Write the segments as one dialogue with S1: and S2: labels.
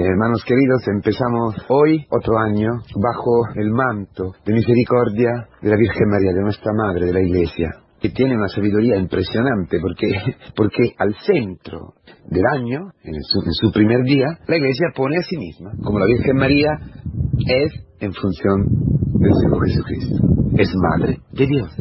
S1: Hermanos queridos, empezamos hoy otro año bajo el manto de misericordia de la Virgen María, de nuestra Madre, de la Iglesia, que tiene una sabiduría impresionante porque, porque al centro del año, en su, en su primer día, la Iglesia pone a sí misma, como la Virgen María es en función del Señor Jesucristo, es Madre de Dios.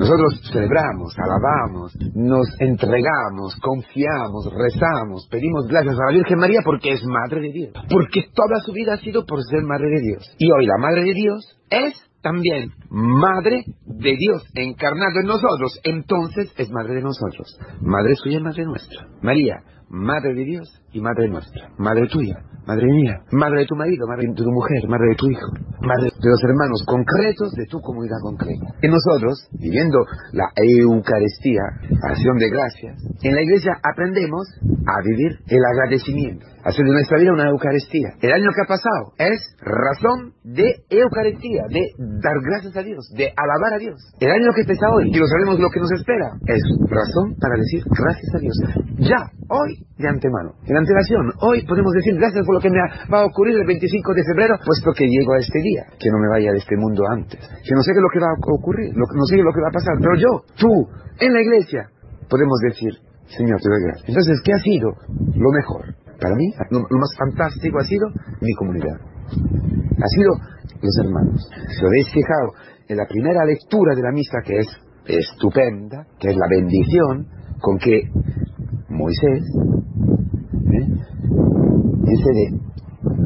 S1: Nosotros celebramos, alabamos, nos entregamos, confiamos, rezamos, pedimos gracias a la Virgen María porque es Madre de Dios. Porque toda su vida ha sido por ser Madre de Dios. Y hoy la Madre de Dios es también Madre de Dios encarnado en nosotros. Entonces es Madre de nosotros. Madre suya Madre nuestra. María, Madre de Dios y Madre nuestra. Madre tuya, Madre mía, Madre de tu marido, Madre de tu mujer, Madre de tu hijo, Madre de los hermanos concretos de tu comunidad concreta. Y nosotros, viviendo la Eucaristía, acción de gracias, en la iglesia aprendemos a vivir el agradecimiento, hacer de nuestra vida una Eucaristía. El año que ha pasado es razón de Eucaristía, de dar gracias a Dios, de alabar a Dios. El año que empieza hoy, y lo sabemos lo que nos espera, es razón para decir gracias a Dios. Ya, hoy, de antemano, en antelación, hoy podemos decir gracias por lo que me va a ocurrir el 25 de febrero, puesto que llego a este día, que no me vaya de este mundo antes, que no sé qué lo que va a ocurrir, no sé lo que va a pasar, pero yo, tú, en la iglesia, podemos decir, Señor, te doy gracias. Entonces, ¿qué ha sido lo mejor? Para mí, lo, lo más fantástico ha sido mi comunidad. Ha sido los hermanos. Si lo habéis fijado en la primera lectura de la misa, que es estupenda, que es la bendición con que Moisés ¿eh? dice de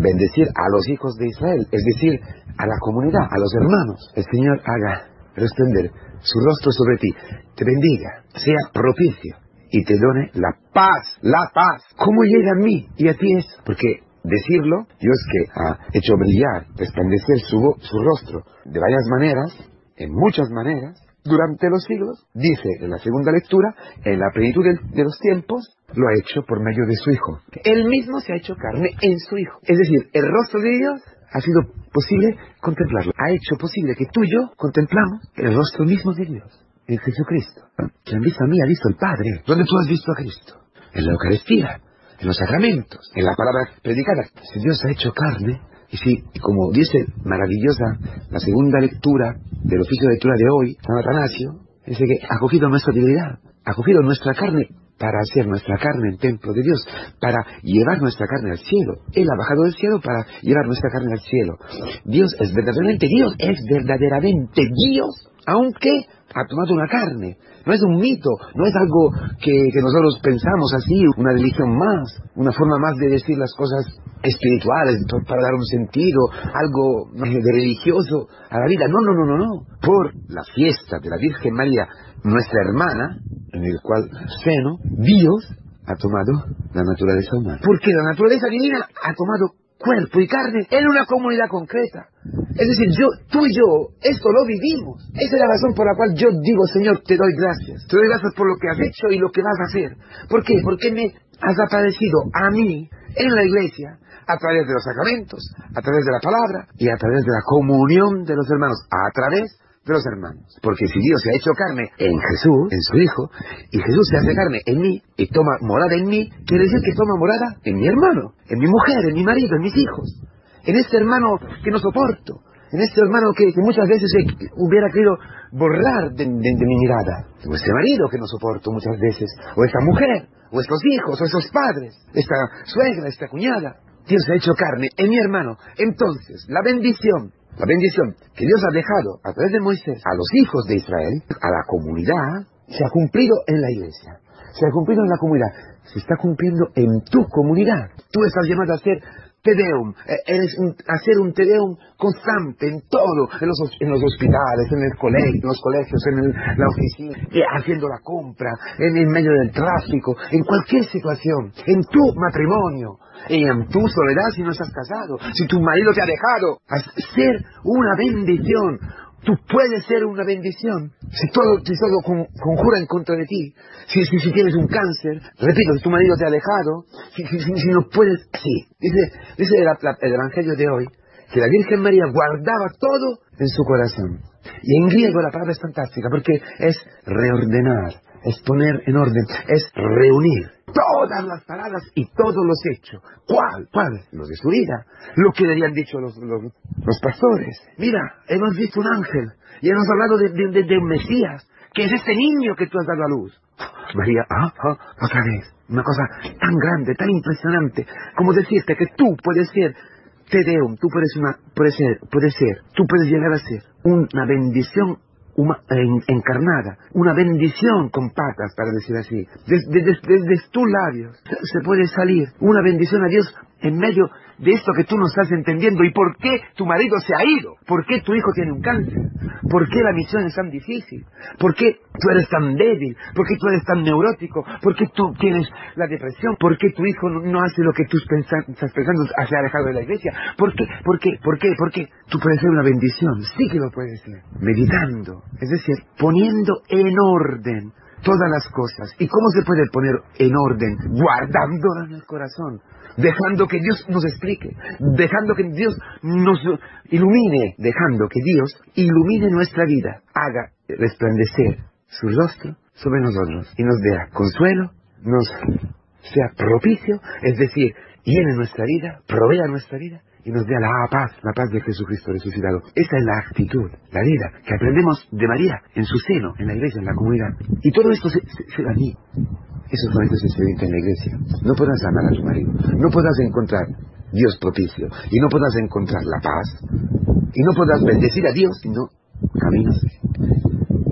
S1: bendecir a los hijos de Israel, es decir, a la comunidad, a los hermanos. El Señor haga responder su rostro sobre ti, te bendiga, sea propicio y te done la paz, la paz. ¿Cómo llega a mí y a ti es? Porque decirlo, Dios que ha hecho brillar, resplandecer su, su rostro de varias maneras, en muchas maneras, durante los siglos, dice en la segunda lectura, en la plenitud de, los tiempos, lo ha hecho por medio de su Hijo. Él mismo se ha hecho carne en su Hijo. Es decir, el rostro de Dios ha sido posible contemplarlo. Ha hecho posible que tú y yo contemplamos el rostro mismo de Dios, en Jesucristo. Quien visto a mí ha visto al Padre. ¿Dónde tú has visto a Cristo? En la Eucaristía, en los sacramentos, en la palabra predicada. Si Dios ha hecho carne, y si, como dice maravillosa la segunda lectura del oficio de lectura de hoy, San Atanasio, dice que ha cogido nuestra divinidad, ha cogido nuestra carne para hacer nuestra carne en templo de Dios, para llevar nuestra carne al cielo. Él ha bajado del cielo para llevar nuestra carne al cielo. Dios es verdaderamente Dios, es verdaderamente Dios, aunque ha tomado una carne. No es un mito, no es algo que, que, nosotros pensamos así, una religión más, una forma más de decir las cosas espirituales para dar un sentido, algo de religioso a la vida. No, no, no, no, no. Por la fiesta de la Virgen María, nuestra hermana, en el cual seno, Dios ha tomado la naturaleza humana. Porque la naturaleza divina ha tomado cuerpo y carne en una comunidad concreta. Es decir, yo, tú y yo, esto lo vivimos. Esa es la razón por la cual yo digo, Señor, te doy gracias. Te doy gracias por lo que has hecho y lo que vas a hacer. ¿Por qué? Porque me has aparecido a mí en la iglesia a través de los sacramentos, a través de la palabra y a través de la comunión de los hermanos, a través de los hermanos. Porque si Dios se ha hecho carne en Jesús, en su Hijo, y Jesús se hace carne en mí y toma morada en mí, quiere decir que toma morada en mi hermano, en mi mujer, en mi marido, en mis hijos, en este hermano que no soporto, en este hermano que, muchas veces hubiera querido borrar de, de, mi mirada, o este marido que no soporto muchas veces, o esta mujer, o estos hijos, o estos padres, esta suegra, esta cuñada. Dios ha hecho carne en mi hermano. Entonces, la bendición la bendición que Dios ha dejado a través de Moisés a los hijos de Israel, a la comunidad, se ha cumplido en la iglesia, se ha cumplido en la comunidad, se está cumpliendo en tu comunidad. Tú estás llamado a hacer Tedeum, eres un, hacer un Tedeum constante en todo, en los, en los hospitales, en, el colegio, en los colegios, en el, la oficina, haciendo la compra, en el medio del tráfico, en cualquier situación, en tu matrimonio, en tu soledad si no estás casado, si tu marido te ha dejado, ser una bendición. Tú puedes ser una bendición si todo, si todo con, conjura en contra de ti. Si, si, si, tienes un cáncer, repito, si tu marido te ha dejado, si, si no puedes, sí. Dice, dice el Evangelio de hoy que la Virgen María guardaba todo en su corazón. Y en griego la palabra es fantástica porque es reordenar, es poner en orden, es reunir. Todas las paradas y todos los hechos. ¿Cuál? ¿Cuál? Los de su vida. Lo que le habían dicho los, los, pastores. Mira, hemos visto un ángel y hemos hablado de, de, un Mesías, que es este niño que tú has dado a luz. María, ah, ah, otra vez. Una cosa tan grande, tan impresionante, como decirte que tú puedes ser te deum, tú puedes, una, puedes ser, puedes ser, tú puedes llegar a ser una bendición encarnada, una bendición con patas, para decir así. Desde, desde tus labios se puede salir una bendición a Dios en medio de esto que tú no estás entendiendo. Y por qué tu marido se ha ido, por qué tu hijo tiene un cáncer, por qué la misión es tan difícil, por qué tú eres tan débil, por qué tú eres tan neurótico, por qué tú tienes la depresión, por qué tu hijo no hace lo que tú estás pensando, se ha alejado de la iglesia, por qué, por qué, por qué, por qué. Tú puedes ser una bendición, sí que lo puedes ser, meditando, es decir, poniendo en orden todas las cosas. ¿Y cómo se puede poner en orden? Guardándolas en el corazón dejando que Dios nos explique, dejando que Dios nos ilumine, dejando que Dios ilumine nuestra vida, haga resplandecer su rostro sobre nosotros y nos dé consuelo, nos sea propicio, es decir, llene nuestra vida, provea nuestra vida y nos dé la paz, la paz de Jesucristo resucitado. Esa es la actitud, la vida que aprendemos de María en su seno, en la iglesia, en la comunidad. Y todo esto se, da a mí. Eso solamente se experimenta en la iglesia. No podrás amar a tu marido, no podrás encontrar Dios propicio, y no podrás encontrar la paz, y no podrás bendecir a Dios si no caminas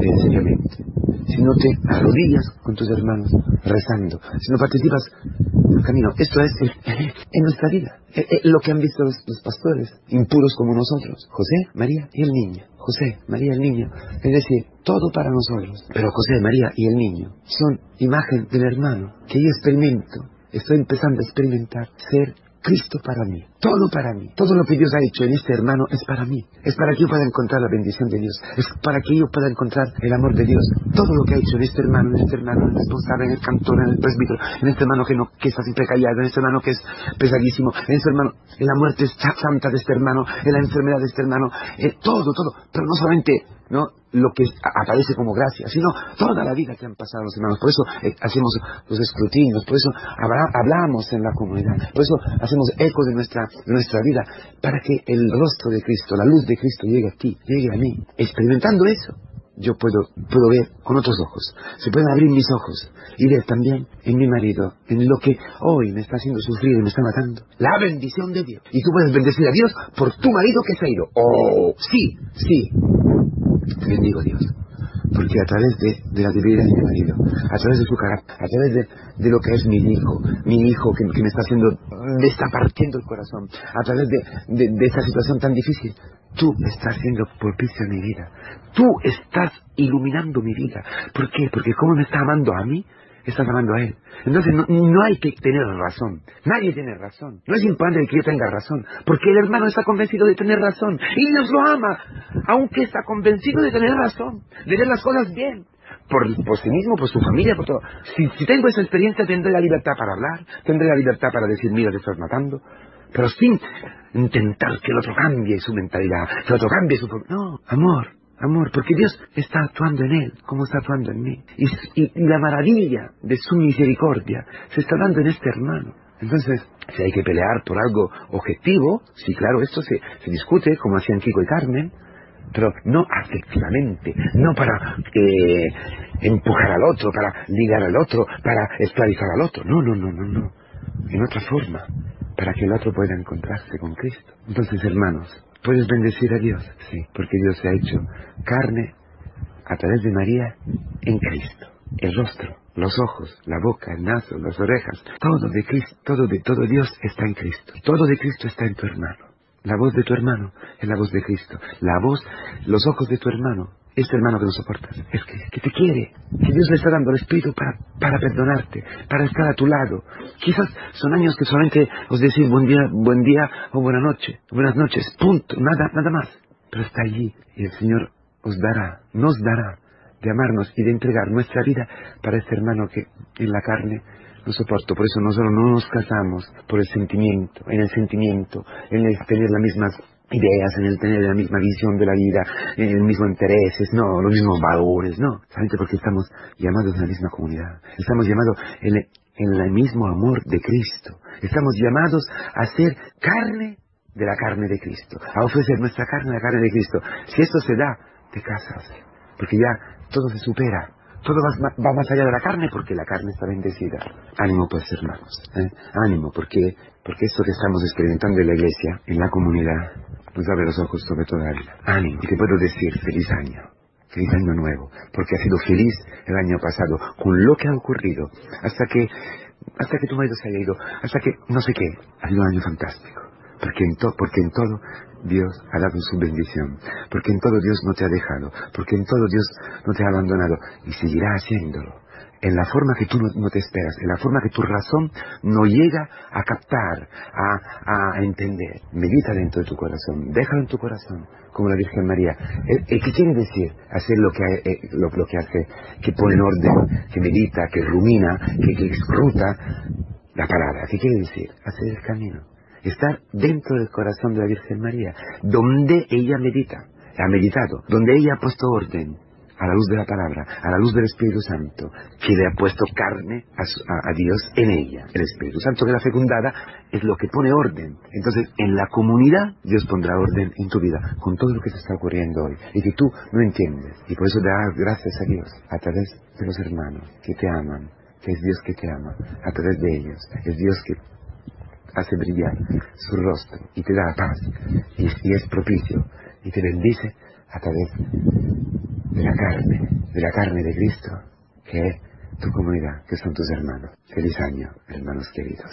S1: sencillamente si no te arrodillas con tus hermanos rezando, si no participas en el camino. Esto es en nuestra vida. Eh, eh, lo que han visto los, pastores, impuros como nosotros, José, María y el niño. José, María el niño. Es decir, todo para nosotros. Pero José, María y el niño son imagen del hermano que yo experimento. Estoy empezando a experimentar ser Cristo para mí, todo para mí, todo lo que Dios ha hecho en este hermano es para mí, es para que yo pueda encontrar la bendición de Dios, es para que yo pueda encontrar el amor de Dios. Todo lo que ha hecho en este hermano, en este hermano, en el responsable, en el cantor, en el presbítero, en este hermano que, no, que está siempre callado, en este hermano que es pesadísimo, en este hermano, en la muerte santa de este hermano, en la enfermedad de este hermano, eh, todo, todo, pero no solamente ¿no? lo que aparece como gracia, sino toda la vida que han pasado los hermanos. Por eso eh, hacemos los escrutinios, por eso hablamos en la comunidad, por eso hacemos eco de nuestra, de nuestra vida, para que el rostro de Cristo, la luz de Cristo llegue a ti, llegue a mí. Experimentando eso, yo puedo, puedo ver con otros ojos. Se pueden abrir mis ojos y ver también en mi marido, en lo que hoy me está haciendo sufrir y me está matando, la bendición de Dios. Y tú puedes bendecir a Dios por tu marido que se ha ido. Oh, sí, sí, te bendigo Dios. Porque a través de, la debilidad de mi marido, a través de su carácter, a través de, lo que es mi hijo, mi hijo que, me está haciendo, me está partiendo el corazón, a través de, de esta situación tan difícil, tú estás siendo propicio en mi vida. Tú estás iluminando mi vida. ¿Por qué? Porque como me está amando a mí, estás amando a Él. Entonces no, hay que tener razón. Nadie tiene razón. No es importante que yo tenga razón. Porque el hermano está convencido de tener razón. Y Dios lo ama. Aunque está convencido de tener razón. De ver las cosas bien. Por, sí mismo, por su familia, por todo. Si, tengo esa experiencia, tendré la libertad para hablar. Tendré la libertad para decir, mira, te estás matando. Pero sin intentar que el otro cambie su mentalidad. Que el otro cambie su... No, amor amor, porque Dios está actuando en él, como está actuando en mí. Y, la maravilla de su misericordia se está dando en este hermano. Entonces, si hay que pelear por algo objetivo, sí, claro, esto se, discute, como hacían Kiko y Carmen, pero no afectivamente, no para eh, empujar al otro, para ligar al otro, para esclavizar al otro. No, no, no, no, no. En otra forma, para que el otro pueda encontrarse con Cristo. Entonces, hermanos, ¿Puedes bendecir a Dios? Sí, porque Dios se ha hecho carne a través de María en Cristo. El rostro, los ojos, la boca, el naso, las orejas, todo de Cristo, todo de todo Dios está en Cristo. Todo de Cristo está en tu hermano. La voz de tu hermano es la voz de Cristo. La voz, los ojos de tu hermano este hermano que no soportas, es que, te quiere, que Dios le está dando el Espíritu para, para perdonarte, para estar a tu lado. Quizás son años que solamente os decís buen día, buen día o buena noche, buenas noches, punto, nada, nada más. Pero está allí y el Señor os dará, nos dará de amarnos y de entregar nuestra vida para este hermano que en la carne no soporto. Por eso nosotros no nos casamos por el sentimiento, en el sentimiento, en el tener las mismas ideas, en el tener la misma visión de la vida, en el mismo intereses, no, los mismos valores, no. Solamente porque estamos llamados en la misma comunidad. Estamos llamados en en el mismo amor de Cristo. Estamos llamados a ser carne de la carne de Cristo, a ofrecer nuestra carne a la carne de Cristo. Si esto se da, te casas, porque ya todo se supera. Todo va, más allá de la carne porque la carne está bendecida. Ánimo pues hermanos, ¿eh? ánimo porque, porque esto que estamos experimentando en la iglesia, en la comunidad, nos abre los ojos sobre toda la vida. Y te puedo decir feliz año. Feliz año nuevo, porque ha sido feliz el año pasado con lo que ha ocurrido, hasta que, hasta que tu marido se haya ido, hasta que, no sé qué, ha sido un año fantástico porque en, porque en todo Dios ha dado su bendición, porque en todo Dios no te ha dejado, porque en todo Dios no te ha abandonado y seguirá haciéndolo. En la forma que tú no, te esperas, en la forma que tu razón no llega a captar, a, entender. Medita dentro de tu corazón, déjalo en tu corazón, como la Virgen María. ¿Qué quiere decir? Hacer lo que, eh, lo, que hace, que pone en orden, que medita, que rumina, que, que la palabra. ¿Qué quiere decir? Hacer el camino estar dentro del corazón de la Virgen María, donde ella medita, ha meditado, donde ella ha puesto orden a la luz de la palabra, a la luz del Espíritu Santo, que le ha puesto carne a, Dios en ella. El Espíritu Santo que la fecundada es lo que pone orden. Entonces, en la comunidad Dios pondrá orden en tu vida, con todo lo que te está ocurriendo hoy, y que tú no entiendes. Y por eso das gracias a Dios, a través de los hermanos que te aman, que es Dios que te ama, a través de ellos. Es Dios que hace brillar su rostro y te da paz y, es propicio y te bendice a través de la carne, de la carne de Cristo, que es tu comunidad, que son tus hermanos. Feliz año, hermanos queridos.